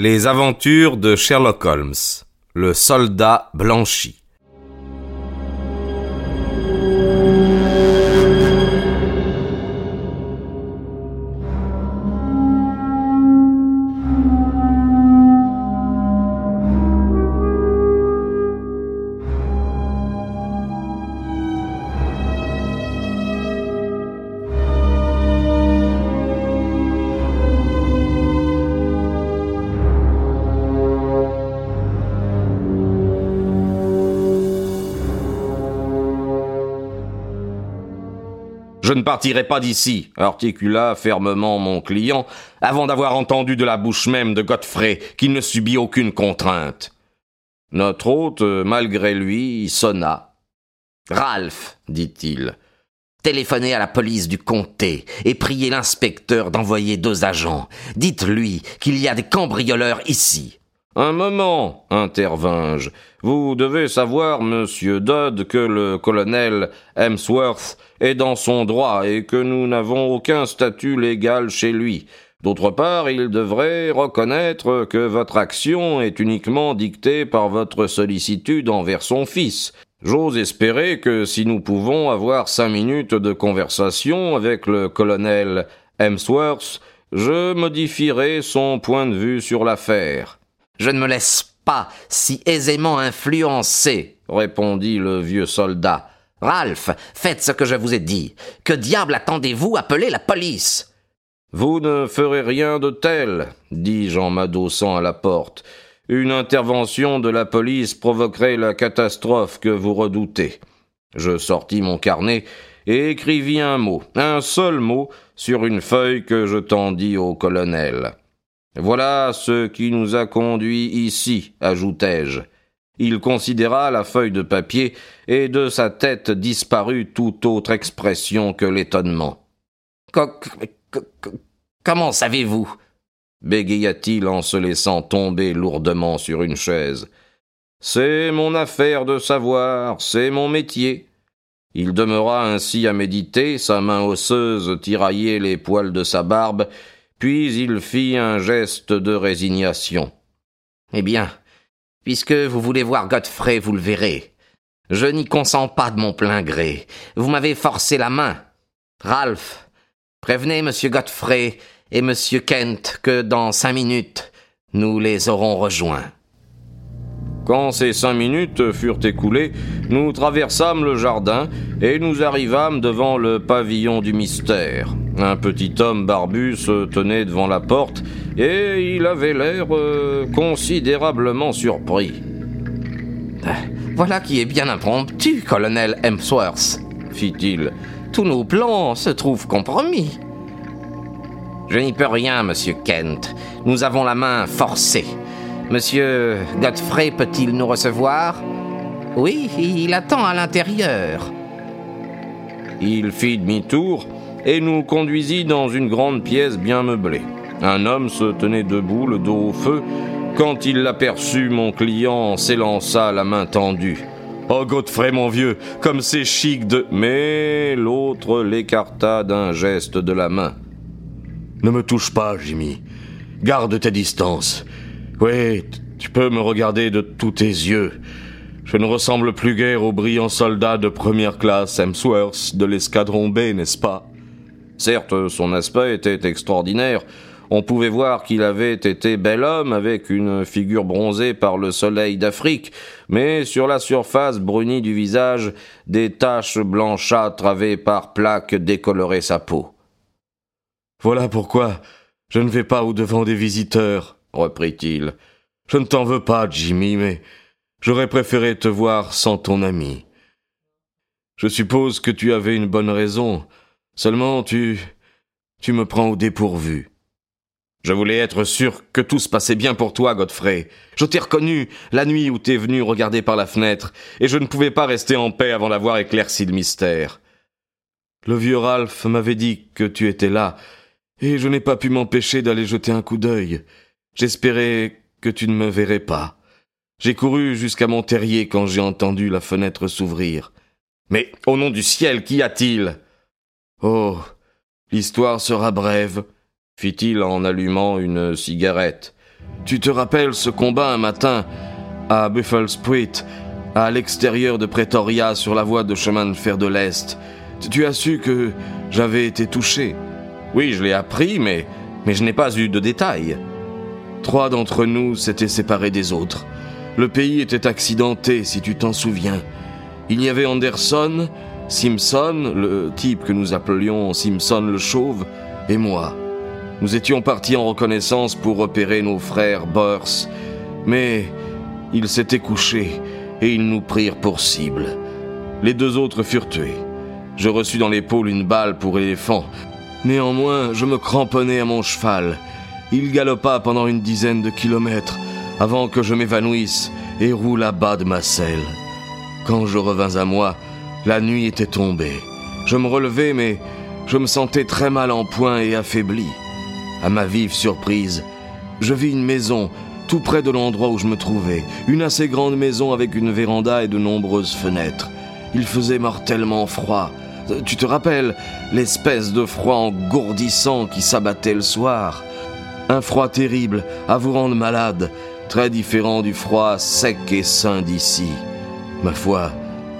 Les aventures de Sherlock Holmes, le soldat blanchi. Je ne partirai pas d'ici, articula fermement mon client, avant d'avoir entendu de la bouche même de Godfrey qu'il ne subit aucune contrainte. Notre hôte, malgré lui, sonna. Ralph, dit-il, téléphonez à la police du comté et priez l'inspecteur d'envoyer deux agents. Dites-lui qu'il y a des cambrioleurs ici. Un moment, intervins-je. Vous devez savoir, monsieur Dodd, que le colonel Hemsworth est dans son droit et que nous n'avons aucun statut légal chez lui. D'autre part, il devrait reconnaître que votre action est uniquement dictée par votre sollicitude envers son fils. J'ose espérer que si nous pouvons avoir cinq minutes de conversation avec le colonel Hemsworth, je modifierai son point de vue sur l'affaire. Je ne me laisse pas si aisément influencer, répondit le vieux soldat. Ralph, faites ce que je vous ai dit. Que diable attendez-vous appeler la police? Vous ne ferez rien de tel, dis-je en m'adossant à la porte. Une intervention de la police provoquerait la catastrophe que vous redoutez. Je sortis mon carnet et écrivis un mot, un seul mot, sur une feuille que je tendis au colonel. Voilà ce qui nous a conduits ici, ajoutai-je. Il considéra la feuille de papier, et de sa tête disparut toute autre expression que l'étonnement. Comment savez-vous? bégaya-t-il en se laissant tomber lourdement sur une chaise. C'est mon affaire de savoir, c'est mon métier. Il demeura ainsi à méditer, sa main osseuse tiraillait les poils de sa barbe, puis il fit un geste de résignation. Eh bien, puisque vous voulez voir Godfrey, vous le verrez. Je n'y consens pas de mon plein gré. Vous m'avez forcé la main. Ralph, prévenez monsieur Godfrey et monsieur Kent que dans cinq minutes, nous les aurons rejoints. Quand ces cinq minutes furent écoulées, nous traversâmes le jardin et nous arrivâmes devant le pavillon du mystère. Un petit homme barbu se tenait devant la porte et il avait l'air euh, considérablement surpris. Voilà qui est bien impromptu, colonel Hemsworth, fit-il. Tous nos plans se trouvent compromis. Je n'y peux rien, monsieur Kent. Nous avons la main forcée. Monsieur Godfrey peut-il nous recevoir? Oui, il attend à l'intérieur. Il fit demi-tour et nous conduisit dans une grande pièce bien meublée. Un homme se tenait debout, le dos au feu. Quand il l'aperçut, mon client s'élança la main tendue. Oh Godfrey, mon vieux, comme c'est chic de. Mais l'autre l'écarta d'un geste de la main. Ne me touche pas, Jimmy. Garde tes distances. Oui, tu peux me regarder de tous tes yeux. Je ne ressemble plus guère au brillant soldat de première classe Hemsworth de l'escadron B, n'est-ce pas? Certes, son aspect était extraordinaire. On pouvait voir qu'il avait été bel homme avec une figure bronzée par le soleil d'Afrique, mais sur la surface brunie du visage, des taches blanchâtres avaient par plaques décoloré sa peau. Voilà pourquoi je ne vais pas au-devant des visiteurs, reprit-il. Je ne t'en veux pas, Jimmy, mais j'aurais préféré te voir sans ton ami. Je suppose que tu avais une bonne raison. Seulement tu. tu me prends au dépourvu. Je voulais être sûr que tout se passait bien pour toi, Godfrey. Je t'ai reconnu la nuit où t'es venu regarder par la fenêtre, et je ne pouvais pas rester en paix avant d'avoir éclairci le mystère. Le vieux Ralph m'avait dit que tu étais là, et je n'ai pas pu m'empêcher d'aller jeter un coup d'œil. J'espérais que tu ne me verrais pas. J'ai couru jusqu'à mon terrier quand j'ai entendu la fenêtre s'ouvrir. Mais au nom du ciel, qu'y a-t-il? Oh. L'histoire sera brève, fit-il en allumant une cigarette. Tu te rappelles ce combat un matin à Buffalo Street, à l'extérieur de Pretoria sur la voie de chemin de fer de l'Est? Tu as su que j'avais été touché Oui, je l'ai appris, mais, mais je n'ai pas eu de détails. Trois d'entre nous s'étaient séparés des autres. Le pays était accidenté, si tu t'en souviens. Il y avait Anderson, Simpson, le type que nous appelions Simpson le Chauve, et moi. Nous étions partis en reconnaissance pour repérer nos frères Burrs, mais ils s'étaient couchés et ils nous prirent pour cible. Les deux autres furent tués. Je reçus dans l'épaule une balle pour éléphant. Néanmoins, je me cramponnais à mon cheval. Il galopa pendant une dizaine de kilomètres avant que je m'évanouisse et roule à bas de ma selle. Quand je revins à moi, la nuit était tombée. Je me relevai, mais je me sentais très mal en point et affaibli. À ma vive surprise, je vis une maison tout près de l'endroit où je me trouvais, une assez grande maison avec une véranda et de nombreuses fenêtres. Il faisait mortellement froid. Tu te rappelles l'espèce de froid engourdissant qui s'abattait le soir? Un froid terrible, à vous rendre malade, très différent du froid sec et sain d'ici. Ma foi,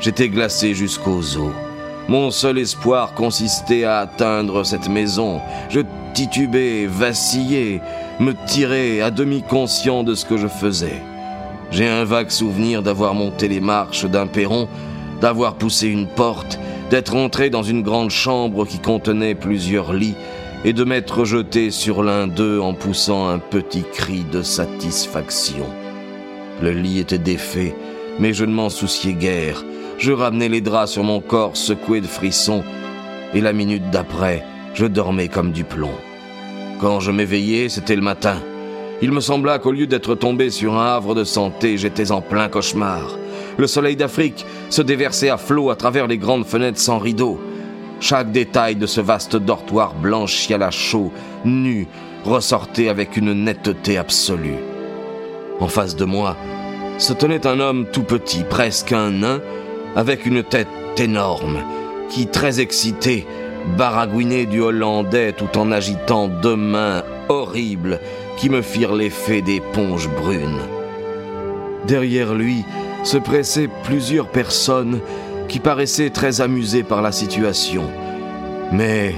j'étais glacé jusqu'aux os. Mon seul espoir consistait à atteindre cette maison. Je titubais, vacillais, me tirais à demi conscient de ce que je faisais. J'ai un vague souvenir d'avoir monté les marches d'un perron, d'avoir poussé une porte, d'être entré dans une grande chambre qui contenait plusieurs lits et de m'être jeté sur l'un d'eux en poussant un petit cri de satisfaction. Le lit était défait, mais je ne m'en souciais guère. Je ramenais les draps sur mon corps secoué de frissons, et la minute d'après, je dormais comme du plomb. Quand je m'éveillais, c'était le matin. Il me sembla qu'au lieu d'être tombé sur un havre de santé, j'étais en plein cauchemar. Le soleil d'Afrique se déversait à flot à travers les grandes fenêtres sans rideaux. Chaque détail de ce vaste dortoir blanchi à la chaux, nu, ressortait avec une netteté absolue. En face de moi, se tenait un homme tout petit, presque un nain, avec une tête énorme, qui, très excité, baragouinait du hollandais tout en agitant deux mains horribles qui me firent l'effet d'éponges brunes. Derrière lui se pressaient plusieurs personnes qui paraissaient très amusées par la situation. Mais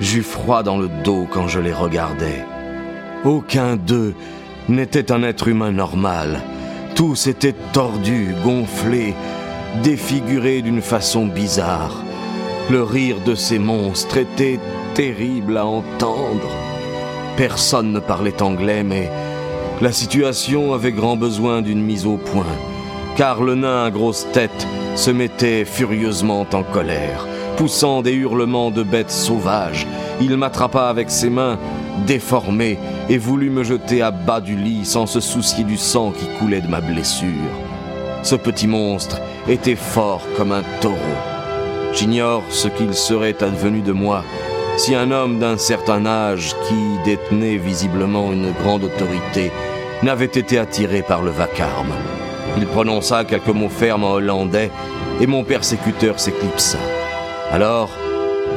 j'eus froid dans le dos quand je les regardais. Aucun d'eux n'était un être humain normal. Tous étaient tordus, gonflés, défigurés d'une façon bizarre. Le rire de ces monstres était terrible à entendre. Personne ne parlait anglais, mais la situation avait grand besoin d'une mise au point, car le nain à grosse tête se mettait furieusement en colère. Poussant des hurlements de bêtes sauvages, il m'attrapa avec ses mains déformées et voulut me jeter à bas du lit sans se soucier du sang qui coulait de ma blessure. Ce petit monstre était fort comme un taureau. J'ignore ce qu'il serait advenu de moi si un homme d'un certain âge qui détenait visiblement une grande autorité n'avait été attiré par le vacarme. Il prononça quelques mots fermes en hollandais et mon persécuteur s'éclipsa. Alors,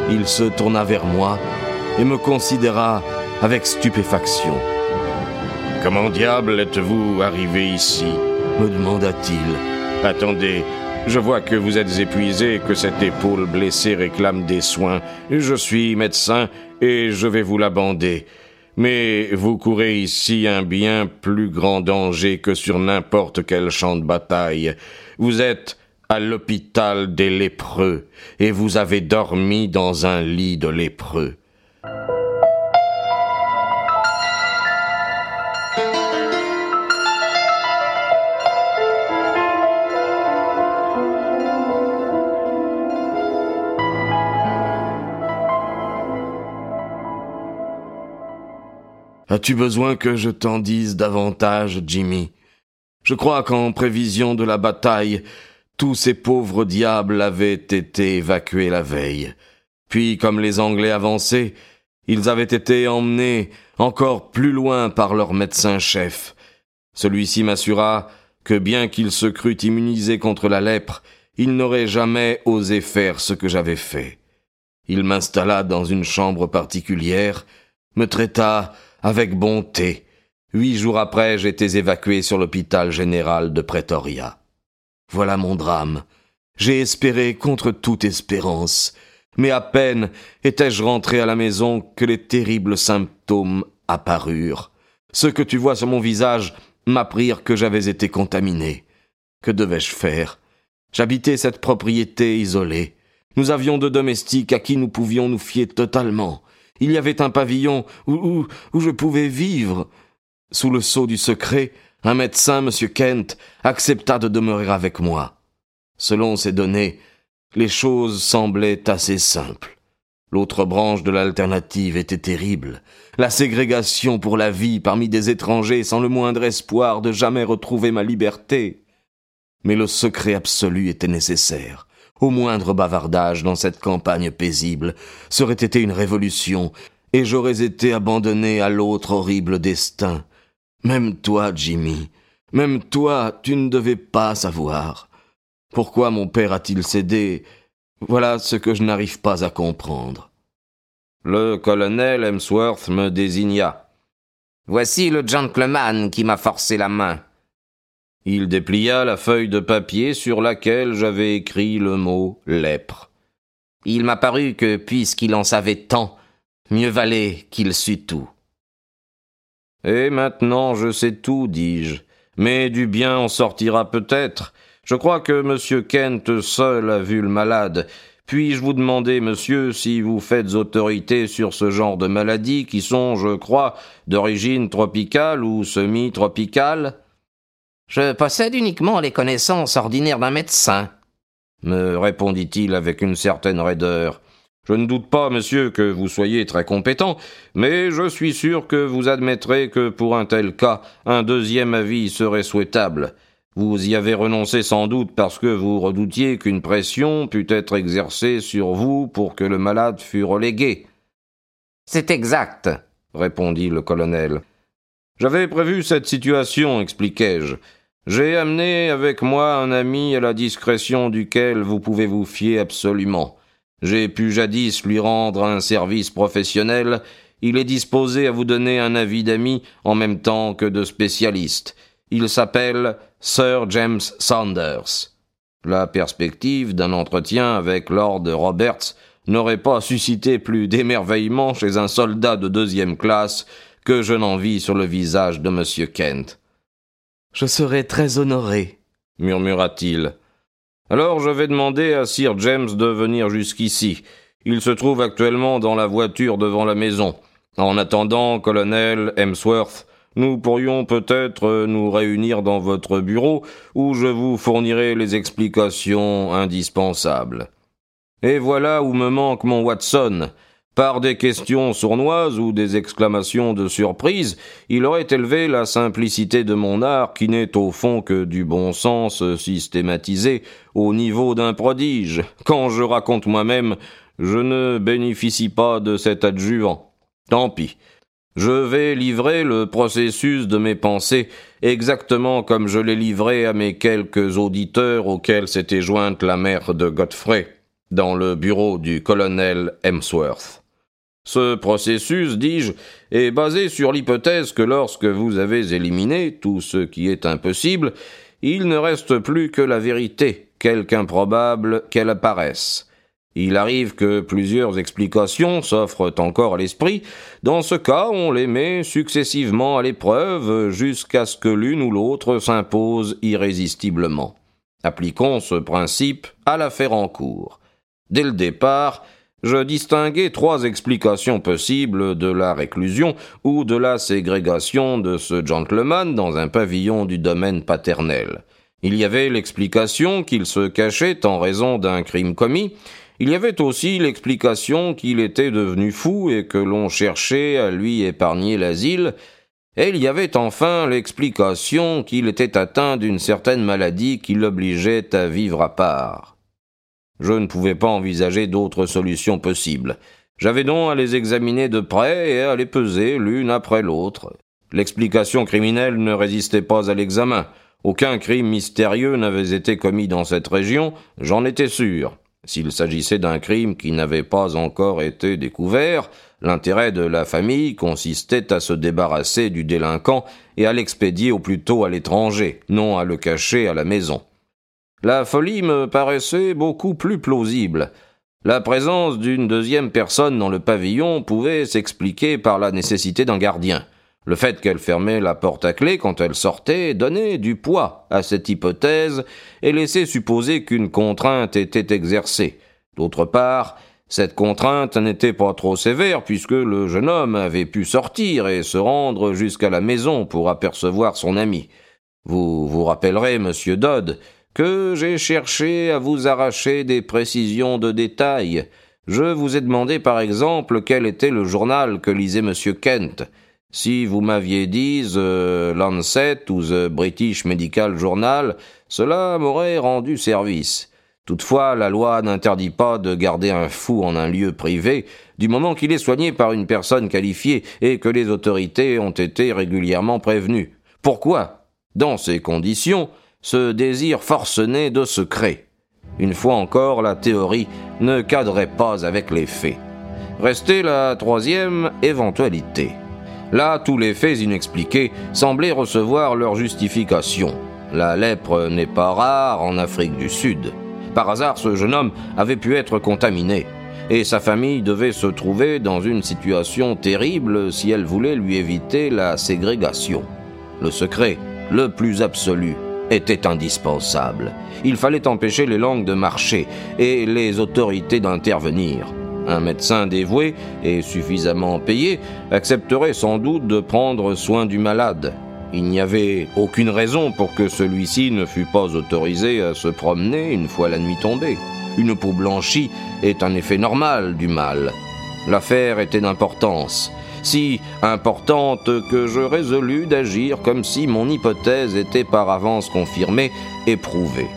il se tourna vers moi et me considéra avec stupéfaction. Comment diable êtes-vous arrivé ici? Me demanda-t-il. Attendez, je vois que vous êtes épuisé et que cette épaule blessée réclame des soins. Je suis médecin et je vais vous la bander. Mais vous courez ici un bien plus grand danger que sur n'importe quel champ de bataille. Vous êtes à l'hôpital des lépreux et vous avez dormi dans un lit de lépreux. As-tu besoin que je t'en dise davantage, Jimmy? Je crois qu'en prévision de la bataille, tous ces pauvres diables avaient été évacués la veille. Puis, comme les Anglais avançaient, ils avaient été emmenés encore plus loin par leur médecin-chef. Celui-ci m'assura que bien qu'il se crût immunisé contre la lèpre, il n'aurait jamais osé faire ce que j'avais fait. Il m'installa dans une chambre particulière, me traita avec bonté, Huit jours après, j'étais évacué sur l'hôpital général de Pretoria. Voilà mon drame. J'ai espéré contre toute espérance, mais à peine étais-je rentré à la maison que les terribles symptômes apparurent. Ceux que tu vois sur mon visage m'apprirent que j'avais été contaminé. Que devais-je faire? J'habitais cette propriété isolée. Nous avions deux domestiques à qui nous pouvions nous fier totalement. Il y avait un pavillon où, où, je pouvais vivre. Sous le sceau du secret, un médecin, M. Kent, accepta de demeurer avec moi. Selon ces données, les choses semblaient assez simples. L'autre branche de l'alternative était terrible. La ségrégation pour la vie parmi des étrangers sans le moindre espoir de jamais retrouver ma liberté. Mais le secret absolu était nécessaire. Au moindre bavardage dans cette campagne paisible serait été une révolution, et j'aurais été abandonné à l'autre horrible destin. Même toi, Jimmy, même toi, tu ne devais pas savoir. Pourquoi mon père a-t-il cédé? Voilà ce que je n'arrive pas à comprendre. Le colonel Hemsworth me désigna. Voici le gentleman qui m'a forcé la main. Il déplia la feuille de papier sur laquelle j'avais écrit le mot lèpre. Il m'a paru que, puisqu'il en savait tant, mieux valait qu'il sût tout. Et maintenant je sais tout, dis-je. Mais du bien en sortira peut-être. Je crois que M. Kent seul a vu le malade. Puis-je vous demander, monsieur, si vous faites autorité sur ce genre de maladies qui sont, je crois, d'origine tropicale ou semi-tropicale? Je possède uniquement les connaissances ordinaires d'un médecin, me répondit-il avec une certaine raideur. Je ne doute pas, monsieur, que vous soyez très compétent, mais je suis sûr que vous admettrez que pour un tel cas, un deuxième avis serait souhaitable. Vous y avez renoncé sans doute parce que vous redoutiez qu'une pression pût être exercée sur vous pour que le malade fût relégué. C'est exact, répondit le colonel. J'avais prévu cette situation, expliquai-je. J'ai amené avec moi un ami à la discrétion duquel vous pouvez vous fier absolument. J'ai pu jadis lui rendre un service professionnel, il est disposé à vous donner un avis d'ami en même temps que de spécialiste. Il s'appelle Sir James Saunders. La perspective d'un entretien avec Lord Roberts n'aurait pas suscité plus d'émerveillement chez un soldat de deuxième classe que je n'en vis sur le visage de M. Kent. Je serai très honoré, murmura-t-il. Alors je vais demander à Sir James de venir jusqu'ici. Il se trouve actuellement dans la voiture devant la maison. En attendant, colonel Hemsworth, nous pourrions peut-être nous réunir dans votre bureau où je vous fournirai les explications indispensables. Et voilà où me manque mon Watson. Par des questions sournoises ou des exclamations de surprise, il aurait élevé la simplicité de mon art qui n'est au fond que du bon sens systématisé au niveau d'un prodige. Quand je raconte moi-même, je ne bénéficie pas de cet adjuvant. Tant pis. Je vais livrer le processus de mes pensées exactement comme je l'ai livré à mes quelques auditeurs auxquels s'était jointe la mère de Godfrey dans le bureau du colonel Hemsworth. Ce processus, dis-je, est basé sur l'hypothèse que lorsque vous avez éliminé tout ce qui est impossible, il ne reste plus que la vérité, quelque improbable qu'elle apparaisse. Il arrive que plusieurs explications s'offrent encore à l'esprit. Dans ce cas, on les met successivement à l'épreuve jusqu'à ce que l'une ou l'autre s'impose irrésistiblement. Appliquons ce principe à l'affaire en cours. Dès le départ, je distinguais trois explications possibles de la réclusion ou de la ségrégation de ce gentleman dans un pavillon du domaine paternel. Il y avait l'explication qu'il se cachait en raison d'un crime commis, il y avait aussi l'explication qu'il était devenu fou et que l'on cherchait à lui épargner l'asile, et il y avait enfin l'explication qu'il était atteint d'une certaine maladie qui l'obligeait à vivre à part. Je ne pouvais pas envisager d'autres solutions possibles. J'avais donc à les examiner de près et à les peser l'une après l'autre. L'explication criminelle ne résistait pas à l'examen. Aucun crime mystérieux n'avait été commis dans cette région, j'en étais sûr. S'il s'agissait d'un crime qui n'avait pas encore été découvert, l'intérêt de la famille consistait à se débarrasser du délinquant et à l'expédier au plus tôt à l'étranger, non à le cacher à la maison. La folie me paraissait beaucoup plus plausible. La présence d'une deuxième personne dans le pavillon pouvait s'expliquer par la nécessité d'un gardien. Le fait qu'elle fermait la porte à clé quand elle sortait donnait du poids à cette hypothèse et laissait supposer qu'une contrainte était exercée. D'autre part, cette contrainte n'était pas trop sévère puisque le jeune homme avait pu sortir et se rendre jusqu'à la maison pour apercevoir son ami. Vous vous rappellerez, monsieur Dodd, que j'ai cherché à vous arracher des précisions de détails. Je vous ai demandé par exemple quel était le journal que lisait monsieur Kent. Si vous m'aviez dit The Lancet ou The British Medical Journal, cela m'aurait rendu service. Toutefois, la loi n'interdit pas de garder un fou en un lieu privé, du moment qu'il est soigné par une personne qualifiée et que les autorités ont été régulièrement prévenues. Pourquoi, dans ces conditions, ce désir forcené de secret Une fois encore, la théorie ne cadrait pas avec les faits. Restait la troisième éventualité. Là, tous les faits inexpliqués semblaient recevoir leur justification. La lèpre n'est pas rare en Afrique du Sud. Par hasard, ce jeune homme avait pu être contaminé, et sa famille devait se trouver dans une situation terrible si elle voulait lui éviter la ségrégation. Le secret, le plus absolu, était indispensable. Il fallait empêcher les langues de marcher et les autorités d'intervenir. Un médecin dévoué et suffisamment payé accepterait sans doute de prendre soin du malade. Il n'y avait aucune raison pour que celui-ci ne fût pas autorisé à se promener une fois la nuit tombée. Une peau blanchie est un effet normal du mal. L'affaire était d'importance, si importante que je résolus d'agir comme si mon hypothèse était par avance confirmée et prouvée.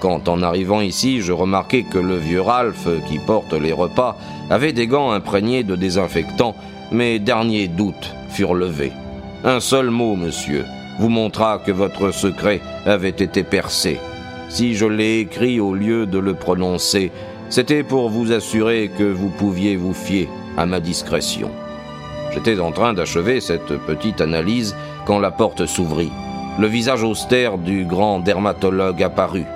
Quand en arrivant ici, je remarquai que le vieux Ralph, qui porte les repas, avait des gants imprégnés de désinfectant, mes derniers doutes furent levés. Un seul mot, monsieur, vous montra que votre secret avait été percé. Si je l'ai écrit au lieu de le prononcer, c'était pour vous assurer que vous pouviez vous fier à ma discrétion. J'étais en train d'achever cette petite analyse quand la porte s'ouvrit. Le visage austère du grand dermatologue apparut.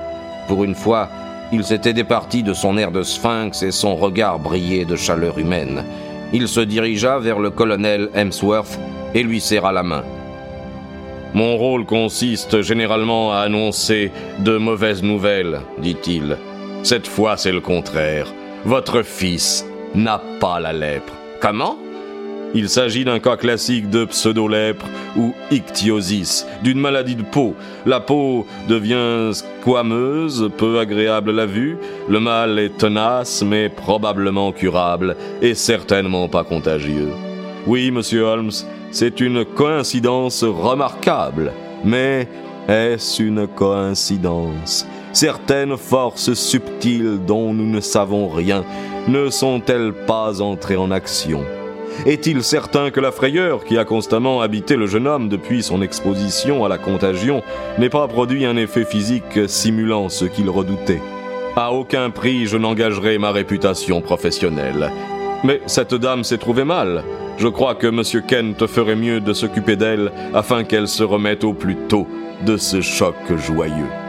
Pour une fois, il s'était départi de son air de sphinx et son regard brillait de chaleur humaine. Il se dirigea vers le colonel Hemsworth et lui serra la main. Mon rôle consiste généralement à annoncer de mauvaises nouvelles, dit-il. Cette fois, c'est le contraire. Votre fils n'a pas la lèpre. Comment? Il s'agit d'un cas classique de pseudolèpre ou ichthyosis, d'une maladie de peau. La peau devient squameuse, peu agréable à la vue. Le mal est tenace, mais probablement curable, et certainement pas contagieux. Oui, monsieur Holmes, c'est une coïncidence remarquable. Mais est-ce une coïncidence? Certaines forces subtiles dont nous ne savons rien ne sont-elles pas entrées en action? Est-il certain que la frayeur qui a constamment habité le jeune homme depuis son exposition à la contagion n'ait pas produit un effet physique simulant ce qu'il redoutait? À aucun prix je n'engagerai ma réputation professionnelle. Mais cette dame s'est trouvée mal. Je crois que M. Kent ferait mieux de s'occuper d'elle afin qu'elle se remette au plus tôt de ce choc joyeux.